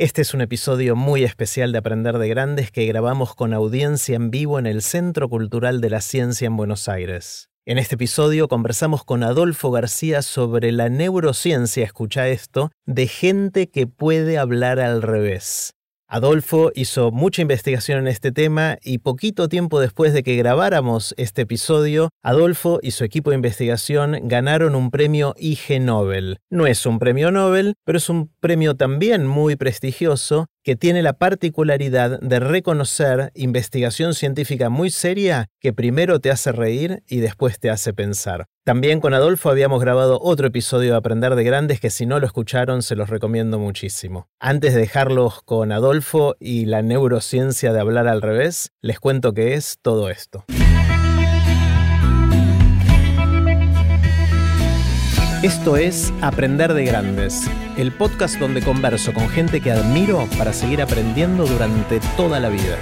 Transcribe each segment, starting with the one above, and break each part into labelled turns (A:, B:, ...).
A: Este es un episodio muy especial de Aprender de Grandes que grabamos con audiencia en vivo en el Centro Cultural de la Ciencia en Buenos Aires. En este episodio conversamos con Adolfo García sobre la neurociencia, escucha esto, de gente que puede hablar al revés. Adolfo hizo mucha investigación en este tema y poquito tiempo después de que grabáramos este episodio, Adolfo y su equipo de investigación ganaron un premio IG Nobel. No es un premio Nobel, pero es un premio también muy prestigioso que tiene la particularidad de reconocer investigación científica muy seria que primero te hace reír y después te hace pensar. También con Adolfo habíamos grabado otro episodio de Aprender de Grandes que si no lo escucharon se los recomiendo muchísimo. Antes de dejarlos con Adolfo y la neurociencia de hablar al revés, les cuento qué es todo esto. Esto es Aprender de Grandes, el podcast donde converso con gente que admiro para seguir aprendiendo durante toda la vida.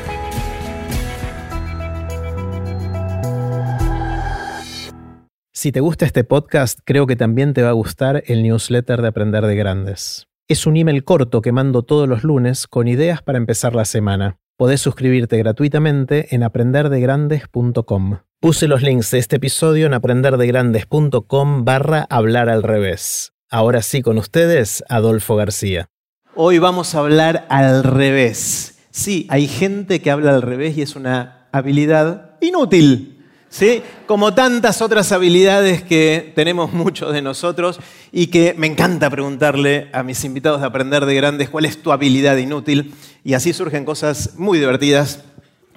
A: Si te gusta este podcast, creo que también te va a gustar el newsletter de Aprender de Grandes. Es un email corto que mando todos los lunes con ideas para empezar la semana. Podés suscribirte gratuitamente en aprenderdegrandes.com. Puse los links de este episodio en aprenderdegrandes.com barra hablar al revés. Ahora sí, con ustedes, Adolfo García. Hoy vamos a hablar al revés. Sí, hay gente que habla al revés y es una habilidad inútil. ¿Sí? Como tantas otras habilidades que tenemos muchos de nosotros y que me encanta preguntarle a mis invitados de Aprender de Grandes cuál es tu habilidad inútil. Y así surgen cosas muy divertidas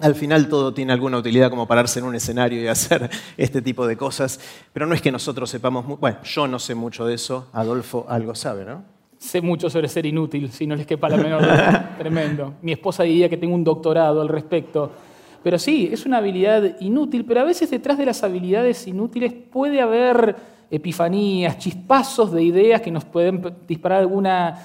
A: al final todo tiene alguna utilidad como pararse en un escenario y hacer este tipo de cosas, pero no es que nosotros sepamos, bueno, yo no sé mucho de eso, Adolfo algo sabe, ¿no?
B: Sé mucho sobre ser inútil, si no les quepa la menor duda. Tremendo. Mi esposa diría que tengo un doctorado al respecto. Pero sí, es una habilidad inútil, pero a veces detrás de las habilidades inútiles puede haber epifanías, chispazos de ideas que nos pueden disparar alguna,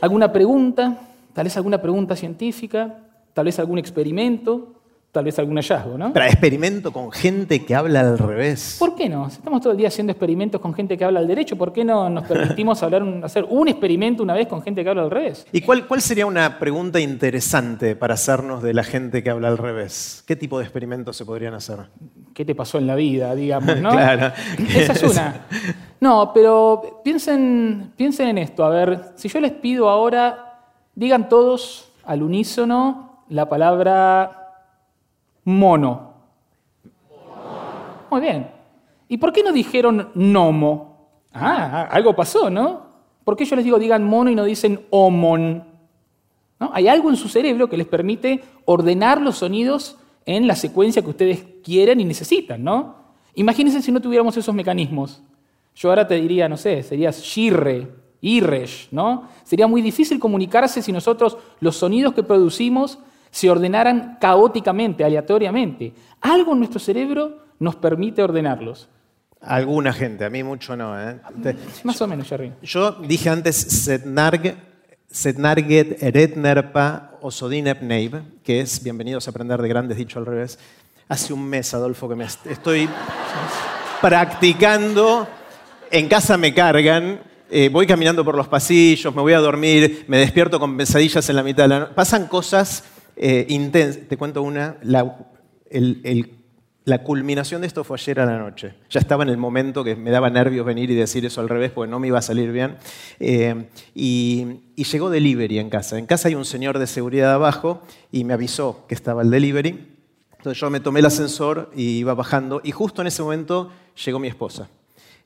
B: alguna pregunta, tal vez alguna pregunta científica, tal vez algún experimento, tal vez algún hallazgo, ¿no?
A: Para experimento con gente que habla al revés.
B: ¿Por qué no? Si estamos todo el día haciendo experimentos con gente que habla al derecho, ¿por qué no nos permitimos hablar hacer un experimento una vez con gente que habla al revés?
A: ¿Y cuál, cuál sería una pregunta interesante para hacernos de la gente que habla al revés? ¿Qué tipo de experimentos se podrían hacer?
B: ¿Qué te pasó en la vida, digamos, no?
A: claro.
B: Esa es una. No, pero piensen, piensen en esto. A ver, si yo les pido ahora, digan todos al unísono la palabra mono. Muy bien. ¿Y por qué no dijeron nomo? Ah, algo pasó, ¿no? ¿Por qué yo les digo digan mono y no dicen homon? ¿No? Hay algo en su cerebro que les permite ordenar los sonidos en la secuencia que ustedes quieren y necesitan, ¿no? Imagínense si no tuviéramos esos mecanismos. Yo ahora te diría, no sé, serías shirre, irresh, ¿no? Sería muy difícil comunicarse si nosotros los sonidos que producimos se ordenaran caóticamente, aleatoriamente. Algo en nuestro cerebro nos permite ordenarlos.
A: Alguna gente, a mí mucho no. ¿eh?
B: Más o menos, Jerry.
A: Yo dije antes Setnarg, Setnarget Eretnerpa Osodinep Neiv, que es Bienvenidos a Aprender de Grandes, dicho al revés. Hace un mes, Adolfo, que me estoy practicando. En casa me cargan, eh, voy caminando por los pasillos, me voy a dormir, me despierto con pesadillas en la mitad de la noche. Pasan cosas eh, Te cuento una. La, culminación de esto fue ayer a la noche. Ya estaba en el momento que me daba nervios venir y decir eso al revés porque no me iba a salir bien. Eh, y, llegó delivery en casa. En casa hay un señor de seguridad abajo y me avisó que estaba el delivery. Entonces yo me tomé el ascensor y iba bajando y justo en ese momento llegó mi esposa.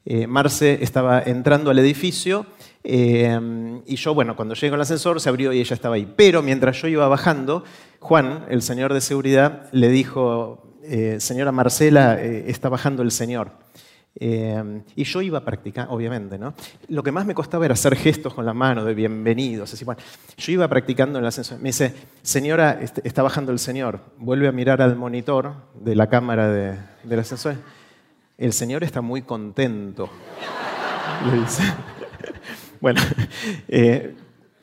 A: Eh, Marce estaba entrando al edificio eh, y yo, bueno, cuando llegué al ascensor se abrió y ella estaba ahí. Pero mientras yo iba bajando, Juan, el señor de seguridad, le dijo, eh, señora Marcela, está bajando el señor. y yo iba a practicar, obviamente, ¿no? Lo que más me costaba era hacer gestos con la mano de bienvenidos. Así, bueno, yo iba practicando en el ascensor. Me dice, señora, está bajando el señor. Vuelve a mirar al monitor de la cámara de, del ascensor el Señor está muy contento. Le dice. Bueno, eh,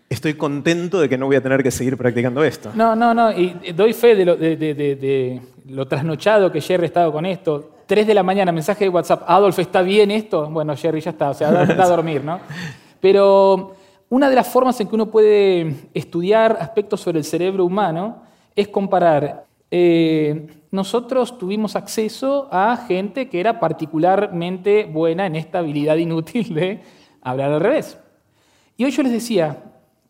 A: estoy contento de que no voy a tener que seguir practicando esto.
B: No, no, no, y doy fe de lo, trasnochado que Jerry ha estado con esto. Tres de la mañana, mensaje de WhatsApp, Adolf, ¿está bien esto? Bueno, Jerry ya está, o sea, da a dormir, ¿no? Pero Una de las formas en que uno puede estudiar aspectos sobre el cerebro humano es comparar. Eh, nosotros tuvimos acceso a gente que era particularmente buena en esta habilidad inútil de hablar al revés. Y hoy yo les decía,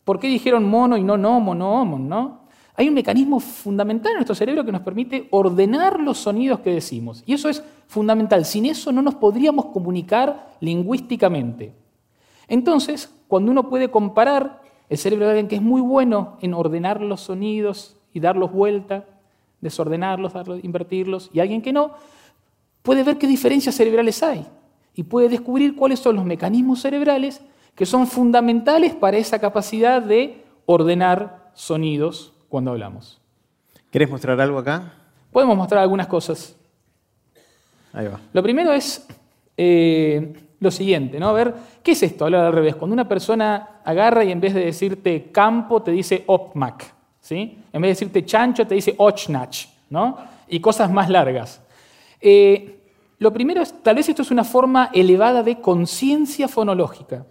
B: ¿por qué dijeron mono y no nomo, no homo? ¿no? Hay un mecanismo fundamental en nuestro cerebro que nos permite ordenar los sonidos que decimos. Y eso es fundamental. Sin eso no nos podríamos comunicar lingüísticamente. Entonces, cuando uno puede comparar el cerebro de alguien que es muy bueno en ordenar los sonidos y darlos vuelta, desordenarlos, invertirlos, y alguien que no, puede ver qué diferencias cerebrales hay y puede descubrir cuáles son los mecanismos cerebrales que son fundamentales para esa capacidad de ordenar sonidos cuando hablamos.
A: ¿Querés mostrar algo acá?
B: Podemos mostrar algunas cosas.
A: Ahí va.
B: Lo primero es eh, lo siguiente, ¿no? A ver, ¿qué es esto? Hablar al revés. Cuando una persona agarra y en vez de decirte campo te dice opmak, En vez de decirte chancho te dice ochnach, ¿no? Y cosas más largas. Eh, lo primero es, tal vez esto es una forma elevada de conciencia fonológica.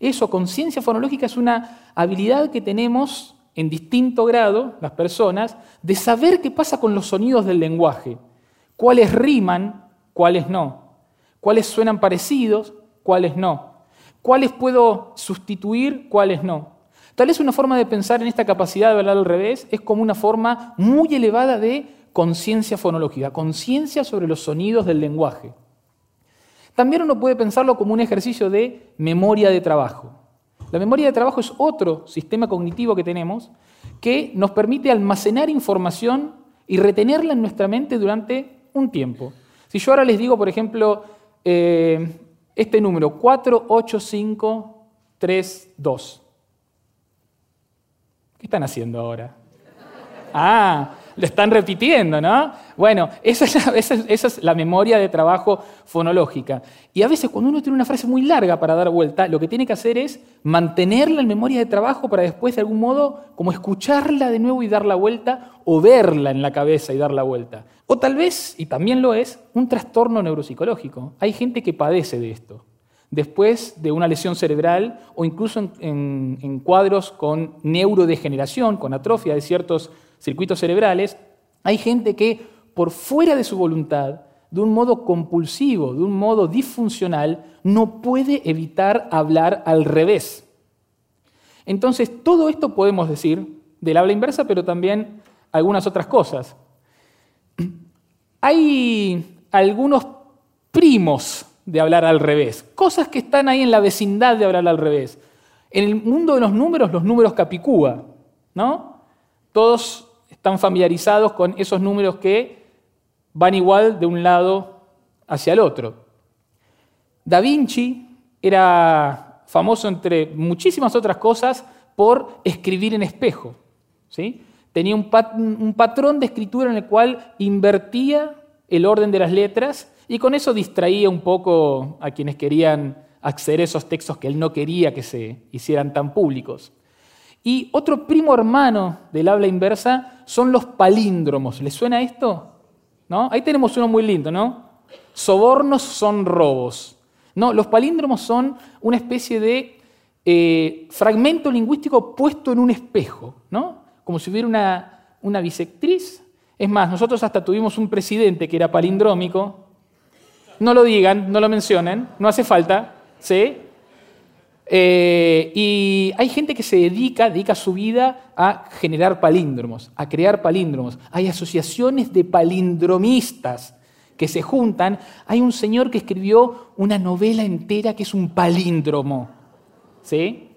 B: Eso, conciencia fonológica, es una habilidad que tenemos en distinto grado, las personas, de saber qué pasa con los sonidos del lenguaje, cuáles riman, cuáles no, cuáles suenan parecidos, cuáles no, cuáles puedo sustituir, cuáles no. Tal vez una forma de pensar en esta capacidad de hablar al revés es como una forma muy elevada de conciencia fonológica, conciencia sobre los sonidos del lenguaje. También uno puede pensarlo como un ejercicio de memoria de trabajo. La memoria de trabajo es otro sistema cognitivo que tenemos que nos permite almacenar información y retenerla en nuestra mente durante un tiempo. Si yo ahora les digo, por ejemplo, eh, este número, 48532. ¿Qué están haciendo ahora? Ah, lo están repitiendo, ¿no? Bueno, esa es, la, memoria de trabajo fonológica. Y a veces cuando uno tiene una frase muy larga para dar vuelta, lo que tiene que hacer es mantenerla en memoria de trabajo para después de algún modo como escucharla de nuevo y dar la vuelta o verla en la cabeza y dar la vuelta. O tal vez, y también lo es, un trastorno neuropsicológico. Hay gente que padece de esto después de una lesión cerebral o incluso en, cuadros con neurodegeneración, con atrofia de ciertos circuitos cerebrales, hay gente que por fuera de su voluntad, de un modo compulsivo, de un modo disfuncional, no puede evitar hablar al revés. Entonces, todo esto podemos decir del habla inversa, pero también algunas otras cosas. Hay algunos primos de hablar al revés, cosas que están ahí en la vecindad de hablar al revés. En el mundo de los números, los números capicúa, ¿no? Todos están familiarizados con esos números que van igual de un lado hacia el otro. Da Vinci era famoso entre muchísimas otras cosas por escribir en espejo. ¿sí? Tenía un, un patrón de escritura en el cual invertía el orden de las letras y con eso distraía un poco a quienes querían acceder a esos textos que él no quería que se hicieran tan públicos. Y otro primo hermano del habla inversa son los palíndromos. ¿Les suena esto? ¿No? Ahí tenemos uno muy lindo, ¿no? Sobornos son robos. No, los palíndromos son una especie de eh, fragmento lingüístico puesto en un espejo, ¿no? Como si hubiera una, una bisectriz. Es más, nosotros hasta tuvimos un presidente que era palindrómico. No lo digan, no lo mencionen, no hace falta, ¿sí? Eh, y hay gente que se dedica, dedica su vida a generar palíndromos, a crear palíndromos. Hay asociaciones de palindromistas que se juntan. Hay un señor que escribió una novela entera que es un palíndromo. ¿Sí?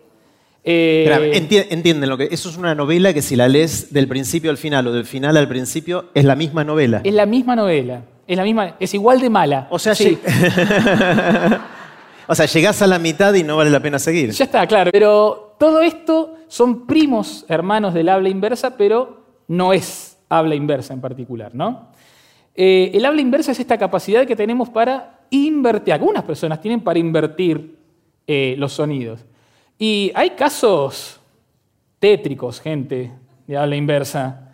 A: Eh, entienden lo que. Eso es una novela que si la lees del principio al final o del final al principio, es la misma novela.
B: Es la misma novela. Es la misma, es igual de mala.
A: O sea, sí. O sea, llegás a la mitad y no vale la pena seguir.
B: Ya está, claro. Pero todo esto son primos hermanos del habla inversa, pero no es habla inversa en particular, ¿no? Eh, el habla inversa es esta capacidad que tenemos para invertir. Algunas personas tienen para invertir eh, los sonidos. Y hay casos tétricos, gente, de habla inversa.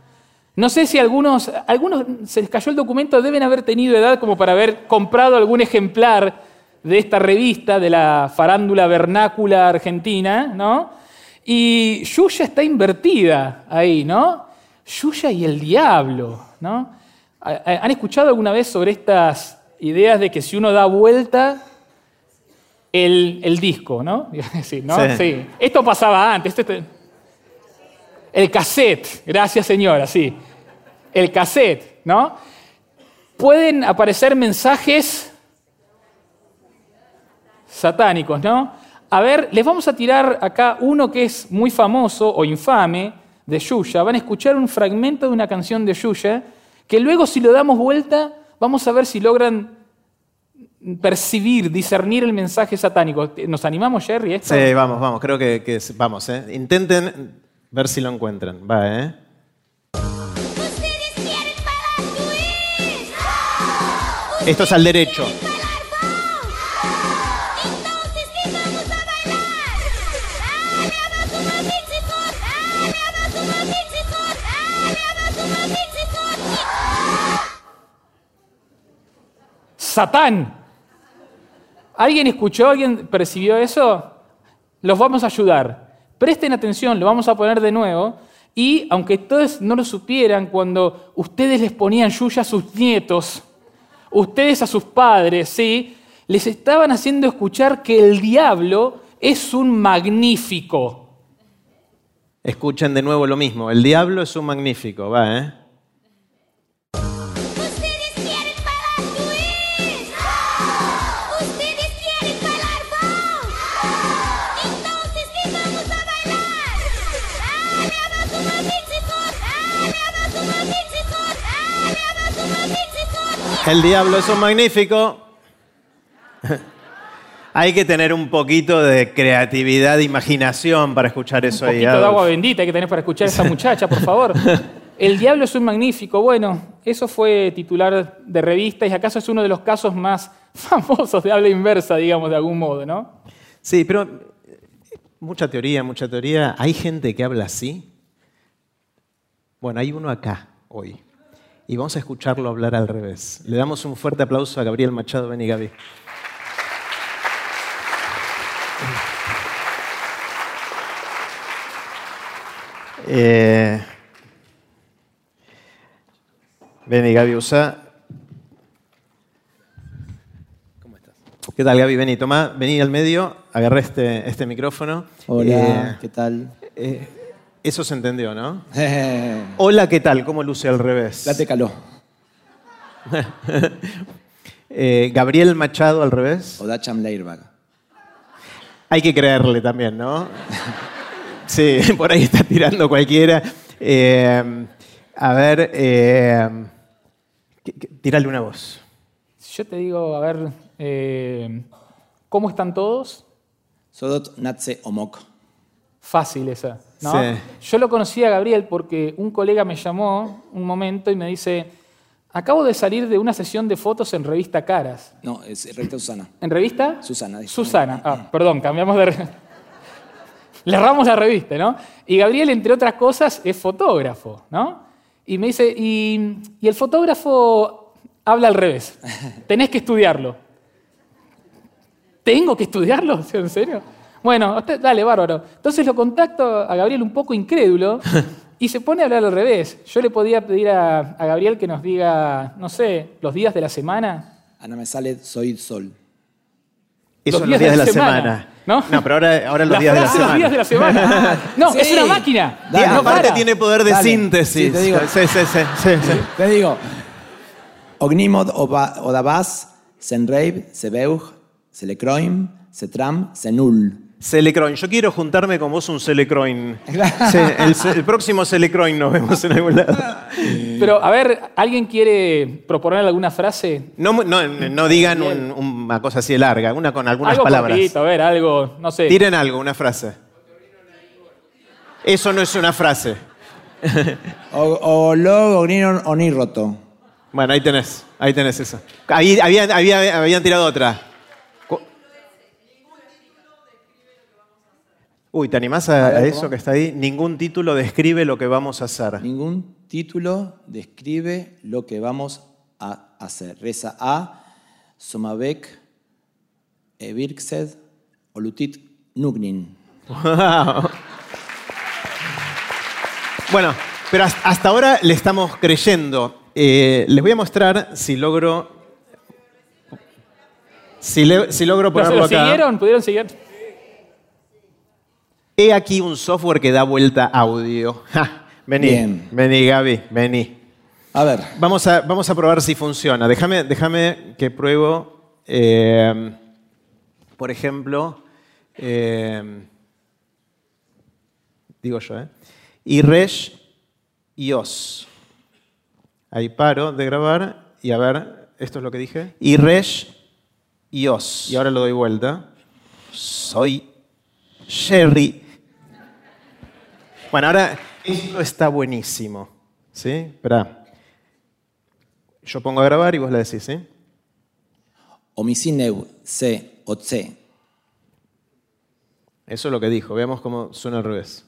B: No sé si algunos, algunos se les cayó el documento, deben haber tenido edad como para haber comprado algún ejemplar de esta revista de la farándula vernácula argentina, ¿no? Y Yuya está invertida ahí, ¿no? Yuya y el diablo, ¿no? ¿Han escuchado alguna vez sobre estas ideas de que si uno da vuelta el, disco, ¿no? Sí, ¿no? Sí. Esto pasaba antes. El cassette, gracias señora, sí. El cassette, ¿no? Pueden aparecer mensajes satánicos, ¿no? A ver, les vamos a tirar acá uno que es muy famoso o infame de Yuya. Van a escuchar un fragmento de una canción de Yuya que luego si lo damos vuelta vamos a ver si logran percibir, discernir el mensaje satánico. ¿Nos animamos, Jerry?
A: Sí, vamos, vamos, creo que, vamos. ¿eh? Intenten ver si lo encuentran. Va, ¿eh? Esto es al derecho.
B: Satán. ¿Alguien escuchó? ¿Alguien percibió eso? Los vamos a ayudar. Presten atención, lo vamos a poner de nuevo. Y aunque todos no lo supieran, cuando ustedes les ponían yuya a sus nietos, ustedes a sus padres, ¿sí? les estaban haciendo escuchar que el diablo es un magnífico.
A: Escuchen de nuevo lo mismo, el diablo es un magnífico, va, ¿eh? El diablo es un magnífico. hay que tener un poquito de creatividad, de imaginación para escuchar eso
B: ahí. Un poquito de agua bendita hay que tener para escuchar a esa muchacha, por favor. El diablo es un magnífico. Bueno, eso fue titular de revistas y acaso es uno de los casos más famosos de habla inversa, digamos, de algún modo, ¿no?
A: Sí, pero mucha teoría, mucha teoría. ¿Hay gente que habla así? Bueno, hay uno acá hoy y vamos a escucharlo hablar al revés. Le damos un fuerte aplauso a Gabriel Machado. Ven y Gaby. Eh, ven y Gaby, usa. ¿Cómo estás? ¿Qué tal, Gaby? Vení, toma, vení al medio, agarré este, este micrófono.
C: Hola, eh, ¿qué tal?
A: Eh, eso se entendió, ¿no? Hola, ¿qué tal? ¿Cómo luce al revés?
C: Date caló.
A: Eh, Gabriel Machado al revés.
C: O Dacham Leirbag.
A: Hay que creerle también, ¿no? sí, por ahí está tirando cualquiera. Eh, a ver, eh, tírale una voz.
B: Yo te digo, a ver, ¿cómo están todos?
C: Sodot Natse Omok.
B: Fácil esa. ¿No? Yo lo conocí a Gabriel porque un colega me llamó un momento y me dice, acabo de salir de una sesión de fotos en revista Caras.
C: No, es revista Susana.
B: ¿En revista?
C: Susana.
B: Susana. Ah, perdón, cambiamos de... Le erramos la revista, ¿no? Y Gabriel, entre otras cosas, es fotógrafo, ¿no? Y me dice, y, y el fotógrafo habla al revés. Tenés que estudiarlo. ¿Tengo que estudiarlo? ¿En serio? Bueno, dale, bárbaro. Entonces lo contacto a Gabriel un poco incrédulo y se pone a hablar al revés. Yo le podía pedir a, Gabriel que nos diga, no sé, los días de la semana.
C: Ana me sale soy sol.
A: Eso los días, de la, semana. ¿No? no, pero ahora, ahora los, días de la semana.
B: los días de la semana. no, es una máquina.
A: aparte tiene poder de síntesis.
C: te digo. Sí, sí, sí, Te digo. Ognimod odabas, senreib, sebeug, selecroim, setram, senul.
A: Celecroin. Yo quiero juntarme con vos un Celecroin. el, próximo Celecroin nos vemos en algún lado.
B: Pero, a ver, ¿alguien quiere proponer alguna frase?
A: No, no, digan una cosa así de larga, una con algunas
B: algo
A: palabras.
B: a ver, algo, no sé.
A: Tiren algo, una frase. Eso no es una frase.
C: o, lo onirroto.
A: Bueno, ahí tenés, ahí tenés eso. Ahí habían tirado otra. Uy, ¿te animás a, eso que está ahí? Ningún título describe lo que vamos a hacer.
C: Ningún título describe lo que vamos a hacer. Reza a Somabek Ebirksed Olutit Nugnin.
A: Bueno, pero hasta ahora le estamos creyendo. Eh, les voy a mostrar si logro. Si, logro ponerlo
B: ¿Lo siguieron? ¿Pudieron seguir?
A: He aquí un software que da vuelta audio. vení, vení, Gaby, vení.
C: A ver.
A: Vamos a, vamos a probar si funciona. Déjame, déjame que pruebo, eh, por ejemplo, eh, digo yo, ¿eh? Iresh Ios. Ahí paro de grabar y a ver, esto es lo que dije. Iresh Ios. Y ahora lo doy vuelta. Soy Sherry. Bueno, ahora esto está buenísimo. ¿Sí? Espera. Yo pongo a grabar y vos le decís, ¿sí?
C: Omisineu, C, o C.
A: Eso es lo que dijo. Veamos cómo suena al revés.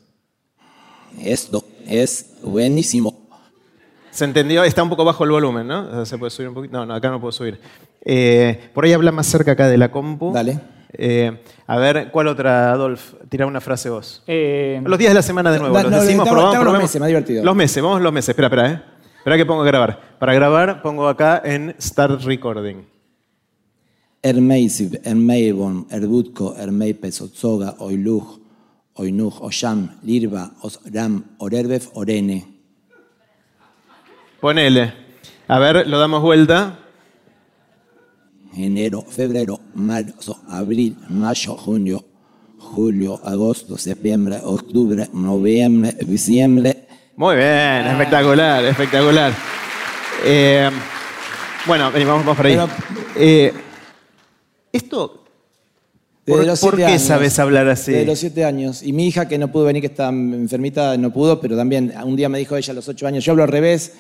C: Esto es buenísimo.
A: ¿Se entendió? Está un poco bajo el volumen, ¿no? ¿Se puede subir un poquito? No, no, acá no puedo subir. Eh, por ahí habla más cerca acá de la compu.
C: Dale.
A: Eh, a ver, ¿cuál otra, Adolf? Tira una frase vos. Eh, los días de la semana de nuevo. los
C: decimos, probamos, Los meses, más divertido.
A: Los meses, vamos los meses. Espera, espera, ¿eh? Espera que pongo a grabar. Para grabar pongo acá en Start Recording.
C: Ermeisiv, Ermeibon, Erbutko, Ermeipes, Otzoga, Oiluj, Oinuj, Osham, Lirva, Osram, Orerbev, Orene.
A: Ponele. A ver, lo damos vuelta
C: enero, febrero, marzo, abril, mayo, junio, julio, agosto, septiembre, octubre, noviembre, diciembre.
A: Muy bien, espectacular, espectacular. Eh, bueno, vamos, vamos por ahí. Eh, esto, ¿por, qué sabes hablar así?
C: De los siete años. Y mi hija, que no pudo venir, que está enfermita, no pudo, pero también un día me dijo ella a los ocho años, yo hablo al revés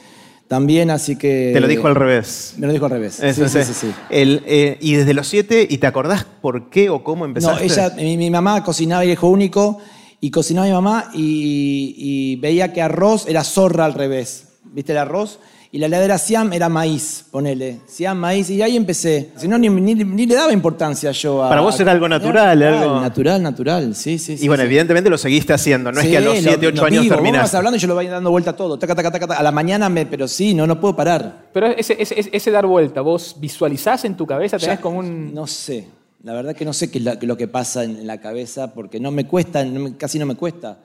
C: también, así que...
A: Te lo dijo al revés.
C: Me lo dijo al revés.
A: sí, sí, sí, eh, y desde los siete, ¿y te acordás por qué o cómo empezaste?
C: No, ella, mi, mamá cocinaba hijo único, y cocinaba mi mamá y, y veía que arroz era zorra al revés. ¿Viste el arroz? Y la heladera Siam era maíz, ponele. Siam, maíz. Y ahí empecé. Si no, ni, ni, le daba importancia yo a.
A: Para vos era algo natural, algo.
C: Natural, natural, sí, sí.
A: Y bueno, evidentemente lo seguiste haciendo. No es que a los 7, 8 años vivo. terminaste. Vos
C: hablando y yo lo voy dando vuelta todo. Taca, taca, taca, A la mañana me. Pero sí, no, no puedo parar.
B: Pero ese, ese, ese dar vuelta, ¿vos visualizás en tu cabeza? ¿Tenés como un.?
C: No sé. La verdad que no sé qué es lo que pasa en la cabeza porque no me cuesta, casi no me cuesta.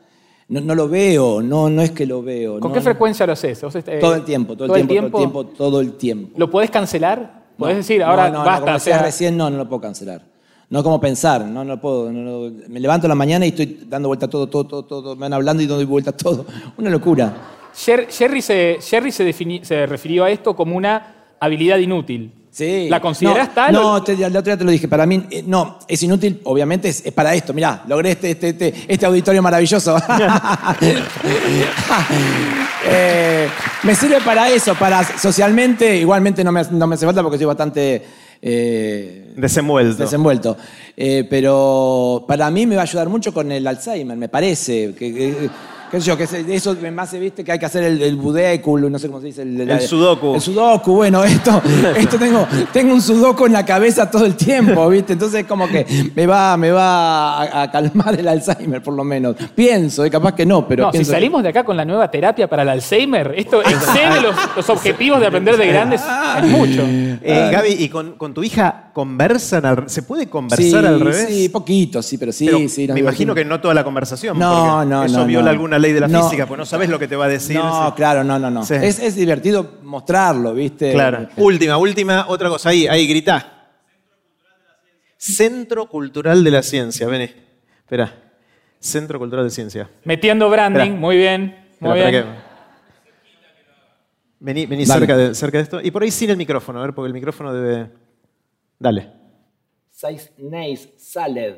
C: No, lo veo, no, no es que lo veo.
B: ¿Con qué frecuencia lo haces?
C: Eh, todo el tiempo, todo, el, tiempo, todo el tiempo, todo el tiempo.
B: ¿Lo puedes cancelar? ¿Puedes decir, ahora
C: no,
B: basta?
C: No, como recién, no, no lo puedo cancelar. No como pensar, no, no puedo. me levanto la mañana y estoy dando vuelta todo, todo, todo, todo. Me van hablando y doy vuelta todo. Una locura.
B: Jerry, se, Jerry se refirió a esto como una habilidad inútil. ¿La consideras tal?
C: No, la otra día te lo dije. Para mí, eh, no, es inútil, obviamente, es, para esto. Mirá, logré este, este, este, este auditorio maravilloso. Eh, me sirve para eso, para socialmente, igualmente no me, no me hace falta porque soy bastante...
A: Eh, desenvuelto.
C: Desenvuelto. pero para mí me va a ayudar mucho con el Alzheimer, me parece. que qué sé yo, que eso más se viste que hay que hacer el, el no sé cómo se dice.
A: El, sudoku.
C: El sudoku, bueno, esto, esto tengo, tengo un sudoku en la cabeza todo el tiempo, ¿viste? Entonces como que me va, me va a, calmar el Alzheimer, por lo menos. Pienso, capaz que no, pero...
B: No, si salimos de acá con la nueva terapia para el Alzheimer, esto excede los, objetivos de aprender de grandes es mucho.
A: Eh, Gaby, ¿y con, con, tu hija conversan? ¿Se puede conversar al revés?
C: Sí, poquito, sí, pero sí, sí.
A: Me imagino que no toda la conversación.
C: No, no,
A: eso
C: no.
A: viola alguna ley de la física, pues no sabes lo que te va a decir.
C: No, claro, no, no, no. Es, divertido mostrarlo, ¿viste?
A: Claro. Última, última, otra cosa. Ahí, ahí, grita. Centro Cultural de la Ciencia. Vení. Espera. Centro Cultural de Ciencia.
B: Metiendo branding, muy bien. Muy bien.
A: Vení, vení cerca, de, cerca de esto. Y por ahí sin el micrófono, a ver, porque el micrófono debe. Dale.
C: Seis Neis Saled,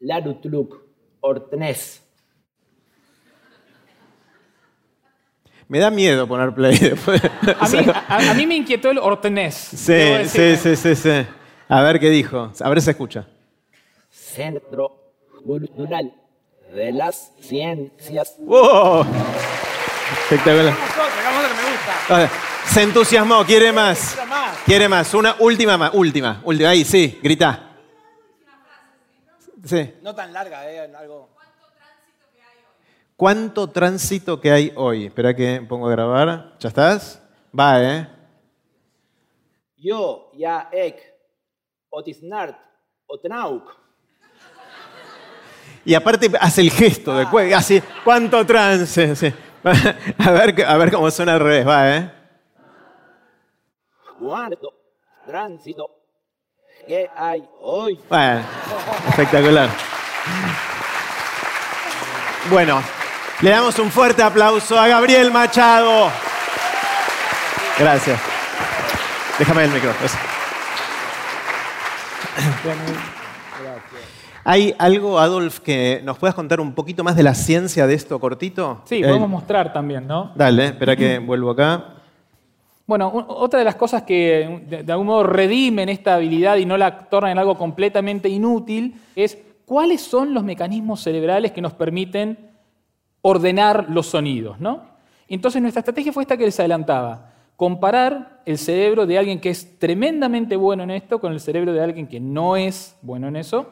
C: Larutluk, Ortnes.
A: Me da miedo poner play después.
B: A mí, me inquietó el ortenés.
A: Sí, sí, sí, sí, sí. A ver qué dijo. A ver si se escucha.
C: Centro Cultural de las Ciencias.
A: ¡Wow! Espectacular. Se entusiasmó, quiere más. Quiere más. Una última más. Última. Última. Ahí, sí, grita.
C: Sí. No tan larga, ¿eh? Algo.
A: ¿Cuánto tránsito que hay hoy? Espera que pongo a grabar. ¿Ya estás? Va, ¿eh?
C: Yo, ya, ek, otisnart, otnauk.
A: Y aparte hace el gesto de cue- así, ¿cuánto trance? Sí. A, ver, a ver cómo suena al revés, va, ¿eh?
C: Guardo, tránsito. ¿Qué hay hoy?
A: Bueno, espectacular. Bueno, le damos un fuerte aplauso a Gabriel Machado. Gracias. Déjame el micrófono. ¿Hay algo, Adolf, que nos puedas contar un poquito más de la ciencia de esto cortito?
B: Sí,
A: Eh,
B: podemos mostrar también, ¿no?
A: Dale, espera que vuelvo acá.
B: Bueno, otra de las cosas que de, de algún modo redimen esta habilidad y no la tornan en algo completamente inútil es cuáles son los mecanismos cerebrales que nos permiten ordenar los sonidos, ¿no? Entonces nuestra estrategia fue esta que les adelantaba, comparar el cerebro de alguien que es tremendamente bueno en esto con el cerebro de alguien que no es bueno en eso.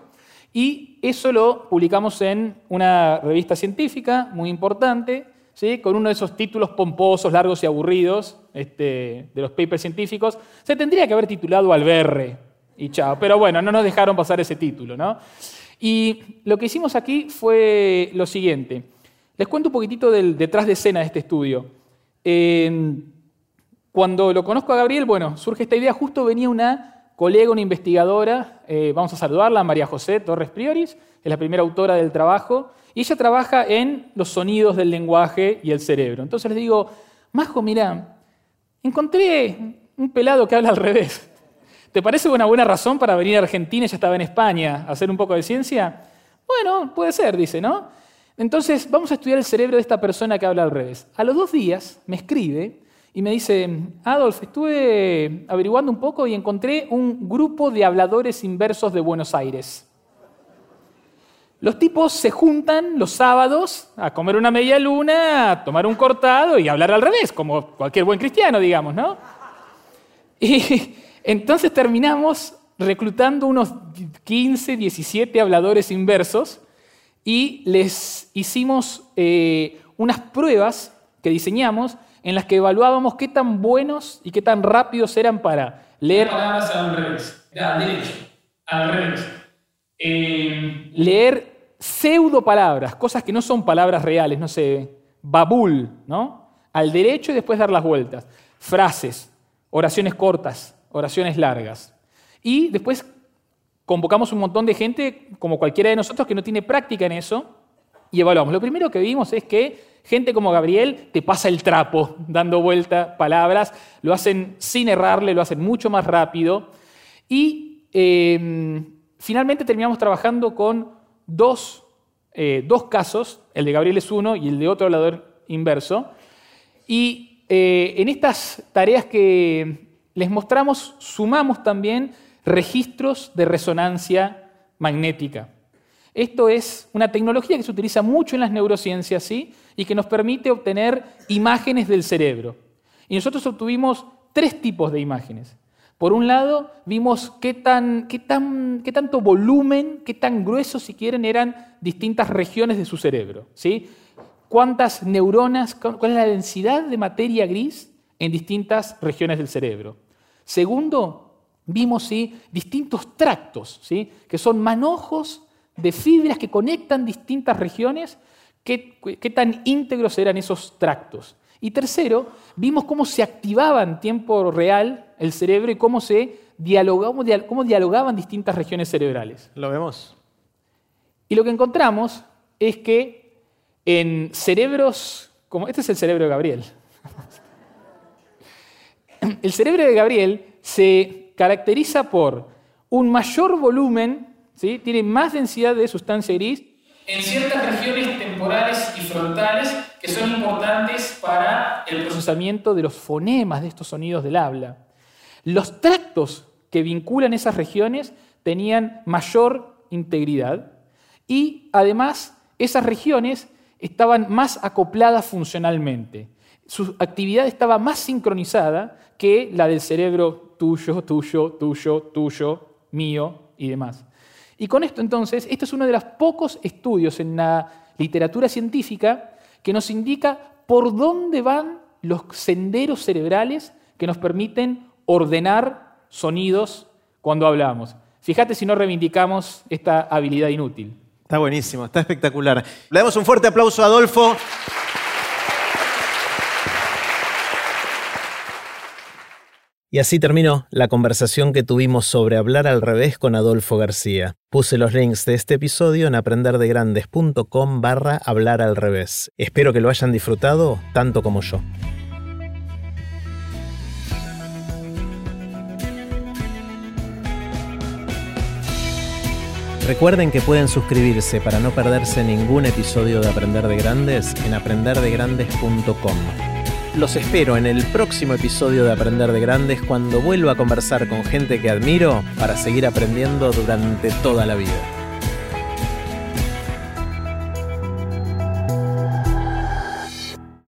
B: Y eso lo publicamos en una revista científica muy importante, ¿sí? con uno de esos títulos pomposos, largos y aburridos este, de los papers científicos. Se tendría que haber titulado Alberre y chao, pero bueno, no nos dejaron pasar ese título. ¿no? Y lo que hicimos aquí fue lo siguiente. Les cuento un poquitito del detrás de escena de este estudio. Cuando lo conozco a Gabriel, bueno, surge esta idea, justo venía una colega, una investigadora, eh, vamos a saludarla, María José Torres Prioris, es la primera autora del trabajo, y ella trabaja en los sonidos del lenguaje y el cerebro. Entonces les digo, Majo, mira, encontré un pelado que habla al revés. ¿Te parece una buena razón para venir a Argentina? Ella estaba en España a hacer un poco de ciencia. Bueno, puede ser, dice, ¿no? Entonces, vamos a estudiar el cerebro de esta persona que habla al revés. A los dos días me escribe y me dice, Adolf, estuve averiguando un poco y encontré un grupo de habladores inversos de Buenos Aires. Los tipos se juntan los sábados a comer una media luna, a tomar un cortado y hablar al revés, como cualquier buen cristiano, digamos, ¿no? Y entonces terminamos reclutando unos 15, 17 habladores inversos y les hicimos eh, unas pruebas que diseñamos en las que evaluábamos qué tan buenos y qué tan rápidos eran para leer palabras al revés, al derecho, al revés. Eh, leer pseudo palabras, cosas que no son palabras reales, no sé, babul, ¿no? Al derecho y después dar las vueltas. Frases, oraciones cortas, oraciones largas. Y después convocamos un montón de gente, como cualquiera de nosotros, que no tiene práctica en eso, y evaluamos. Lo primero que vimos es que gente como Gabriel te pasa el trapo dando vuelta palabras, lo hacen sin errarle, lo hacen mucho más rápido. Y eh, finalmente terminamos trabajando con dos, eh, dos casos, el de Gabriel es uno y el de otro hablador inverso. Y eh, en estas tareas que les mostramos, sumamos también registros de resonancia magnética. Esto es una tecnología que se utiliza mucho en las neurociencias y que nos permite obtener imágenes del cerebro. Y nosotros obtuvimos tres tipos de imágenes. Por un lado, vimos qué, tan, qué, tan, qué tanto volumen, qué tan grueso, si quieren, eran distintas regiones de su cerebro. ¿sí? Cuántas neuronas, cuál es la densidad de materia gris en distintas regiones del cerebro. Segundo, vimos ¿sí? distintos tractos, ¿sí? que son manojos de fibras que conectan distintas regiones, qué, qué tan íntegros eran esos tractos. Y tercero, vimos cómo se activaba en tiempo real el cerebro y cómo se dialogaba, cómo dialogaban distintas regiones cerebrales.
A: ¿Lo vemos?
B: Y lo que encontramos es que en cerebros, como este es el cerebro de Gabriel, el cerebro de Gabriel se caracteriza por un mayor volumen, ¿sí? tiene más densidad de sustancia gris en ciertas regiones temporales y frontales que son importantes para el procesamiento de los fonemas de estos sonidos del habla. Los tractos que vinculan esas regiones tenían mayor integridad y además esas regiones estaban más acopladas funcionalmente. Su actividad estaba más sincronizada que la del cerebro tuyo, tuyo, tuyo, tuyo, mío y demás. Y con esto entonces, esto es uno de los pocos estudios en la literatura científica que nos indica por dónde van los senderos cerebrales que nos permiten ordenar sonidos cuando hablamos. Fíjate si no reivindicamos esta habilidad inútil.
A: Está buenísimo, está espectacular. Le damos un fuerte aplauso a Adolfo. Y así terminó la conversación que tuvimos sobre hablar al revés con Adolfo García. Puse los links de este episodio en aprenderdegrandes.com barra hablar al revés. Espero que lo hayan disfrutado tanto como yo. Recuerden que pueden suscribirse para no perderse ningún episodio de Aprender de Grandes en aprenderdegrandes.com. Los espero en el próximo episodio de Aprender de Grandes cuando vuelva a conversar con gente que admiro para seguir aprendiendo durante toda la vida.